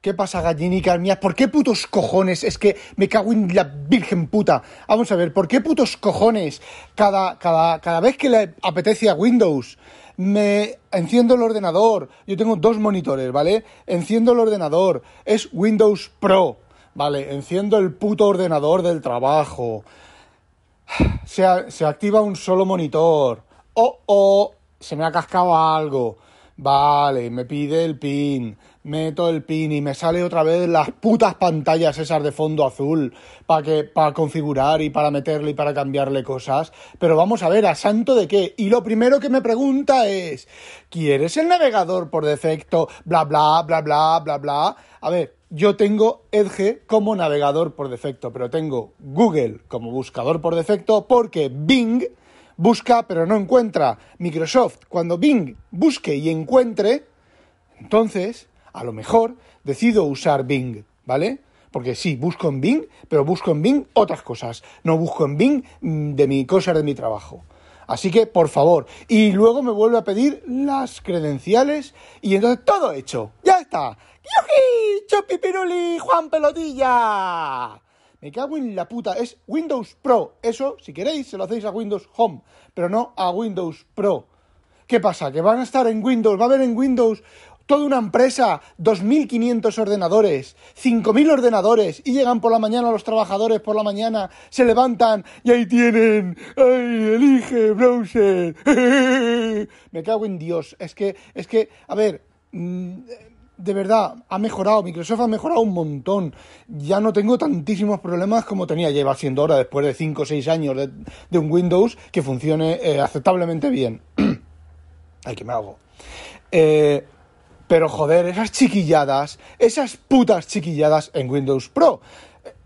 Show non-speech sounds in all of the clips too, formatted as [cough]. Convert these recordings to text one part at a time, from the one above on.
¿Qué pasa, gallinicas mías? ¿Por qué putos cojones? Es que me cago en la virgen puta. Vamos a ver, ¿por qué putos cojones cada, cada, cada vez que le apetece a Windows me enciendo el ordenador? Yo tengo dos monitores, ¿vale? Enciendo el ordenador. Es Windows Pro. Vale, enciendo el puto ordenador del trabajo. Se, se activa un solo monitor. Oh, oh, se me ha cascado algo. Vale, me pide el pin, meto el pin y me sale otra vez las putas pantallas esas de fondo azul para que para configurar y para meterle y para cambiarle cosas. Pero vamos a ver, ¿a santo de qué? Y lo primero que me pregunta es, ¿quieres el navegador por defecto? Bla bla bla bla bla bla. A ver, yo tengo Edge como navegador por defecto, pero tengo Google como buscador por defecto porque Bing busca pero no encuentra. Microsoft, cuando Bing busque y encuentre, entonces, a lo mejor, decido usar Bing, ¿vale? Porque sí, busco en Bing, pero busco en Bing otras cosas. No busco en Bing mm, de mi cosas de mi trabajo. Así que, por favor. Y luego me vuelve a pedir las credenciales y entonces todo hecho. ¡Ya está! ¡Yuji! ¡Chupipiruli! ¡Juan Pelotilla! Me cago en la puta. Es Windows Pro. Eso, si queréis, se lo hacéis a Windows Home, pero no a Windows Pro. ¿Qué pasa? Que van a estar en Windows, va a haber en Windows toda una empresa, 2.500 ordenadores, 5.000 ordenadores, y llegan por la mañana los trabajadores, por la mañana se levantan y ahí tienen, ¡ay, elige, browser! [laughs] Me cago en Dios. Es que, es que, a ver, mm, de verdad, ha mejorado, Microsoft ha mejorado un montón. Ya no tengo tantísimos problemas como tenía, lleva siendo ahora, después de 5 o 6 años de, un Windows que funcione eh, aceptablemente bien. [clears throat] Ay, que me hago. Eh, pero joder, esas chiquilladas, esas putas chiquilladas en Windows Pro.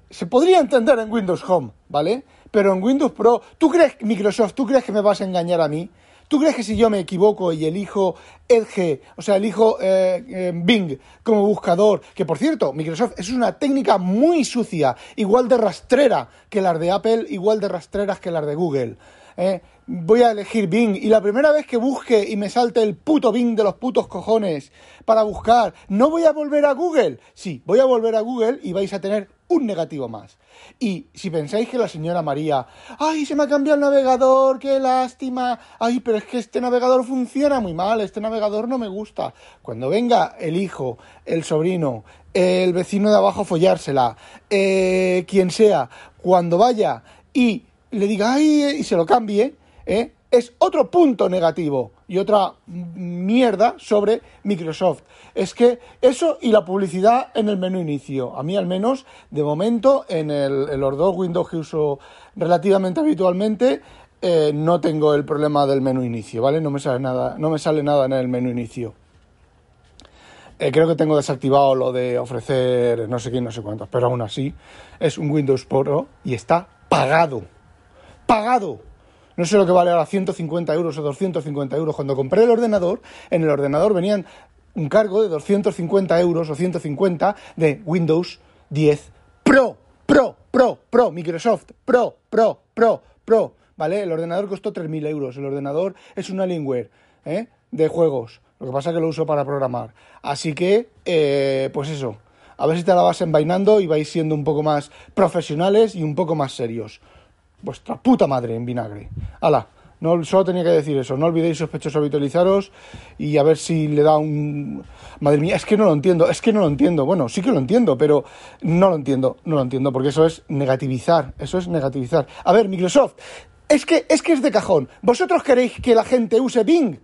Se podría entender en Windows Home, ¿vale? Pero en Windows Pro, ¿tú crees, Microsoft, tú crees que me vas a engañar a mí? ¿Tú crees que si yo me equivoco y elijo Edge, o sea, elijo eh, eh, Bing como buscador, que por cierto, Microsoft es una técnica muy sucia, igual de rastrera que las de Apple, igual de rastreras que las de Google. ¿Eh? voy a elegir Bing y la primera vez que busque y me salte el puto Bing de los putos cojones para buscar, ¿no voy a volver a Google? Sí, voy a volver a Google y vais a tener un negativo más. Y si pensáis que la señora María, ay, se me ha cambiado el navegador, qué lástima, ay, pero es que este navegador funciona muy mal, este navegador no me gusta. Cuando venga el hijo, el sobrino, el vecino de abajo follársela, eh, quien sea, cuando vaya y le diga, ay, y se lo cambie, ¿eh? es otro punto negativo y otra mierda sobre Microsoft. Es que eso y la publicidad en el menú inicio. A mí al menos, de momento, en, el, los dos Windows que uso relativamente habitualmente, eh, no tengo el problema del menú inicio, ¿vale? No me sale nada, no me sale nada en el menú inicio. Eh, creo que tengo desactivado lo de ofrecer no sé qué, no sé cuántos, pero aún así es un Windows Pro y está pagado. Pagado. No sé lo que vale ahora 150 euros o 250 euros. Cuando compré el ordenador, en el ordenador venían un cargo de 250 euros o 150 de Windows 10 Pro, Pro, Pro, Pro, Microsoft, Pro, Pro, Pro, Pro. ¿Vale? El ordenador costó 3.000 euros. El ordenador es un Alienware ¿eh? de juegos. Lo que pasa es que lo uso para programar. Así que, eh, pues eso. A ver si te la vas envainando y vais siendo un poco más profesionales y un poco más serios vuestra puta madre en vinagre. Hala, no, solo tenía que decir eso. No olvidéis sospechosos habitualizaros y a ver si le da un... Madre mía, es que no lo entiendo, es que no lo entiendo. Bueno, sí que lo entiendo, pero no lo entiendo, no lo entiendo, porque eso es negativizar, eso es negativizar. A ver, Microsoft, es que es, que es de cajón. ¿Vosotros queréis que la gente use Bing?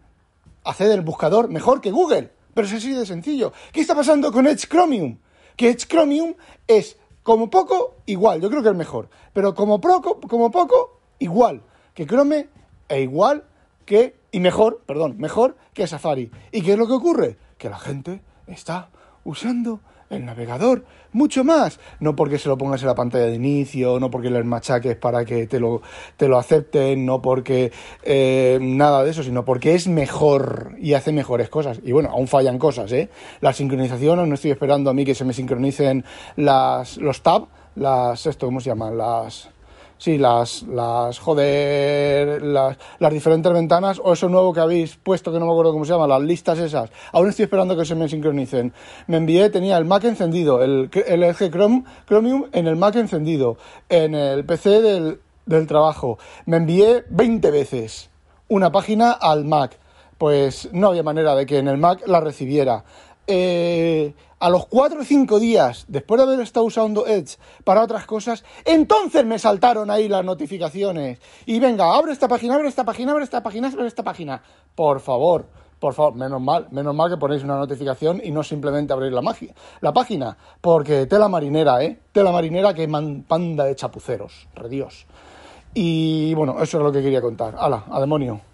Haced el buscador mejor que Google. Pero es así de sencillo. ¿Qué está pasando con Edge Chromium? Que Edge Chromium es como poco, igual, yo creo que es mejor. Pero como poco, como poco, igual que Chrome e igual que, y mejor, perdón, mejor que Safari. ¿Y qué es lo que ocurre? Que la gente está usando el navegador mucho más. No porque se lo pongas en la pantalla de inicio, no porque le machaques para que te lo, te lo acepten, no porque eh, nada de eso, sino porque es mejor y hace mejores cosas. Y bueno, aún fallan cosas, ¿eh? La sincronización, no estoy esperando a mí que se me sincronicen las, los tabs, las, esto, ¿cómo se llaman? Las Sí, las, las, joder, las, las diferentes ventanas o eso nuevo que habéis puesto que no me acuerdo cómo se llama, las listas esas. Aún estoy esperando que se me sincronicen. Me envié, tenía el Mac encendido, el, el LG Chrome, Chromium en el Mac encendido, en el PC del, del trabajo. Me envié 20 veces una página al Mac. Pues no había manera de que en el Mac la recibiera. Eh, a los 4 o 5 días, después de haber estado usando Edge para otras cosas, entonces me saltaron ahí las notificaciones. Y venga, abre esta página, abre esta página, abre esta página, abre esta página. Por favor, por favor, menos mal, menos mal que ponéis una notificación y no simplemente abrir la, la página. Porque tela marinera, ¿eh? Tela marinera que man, panda de chapuceros, redios. Y bueno, eso es lo que quería contar. ¡Hala, a demonio!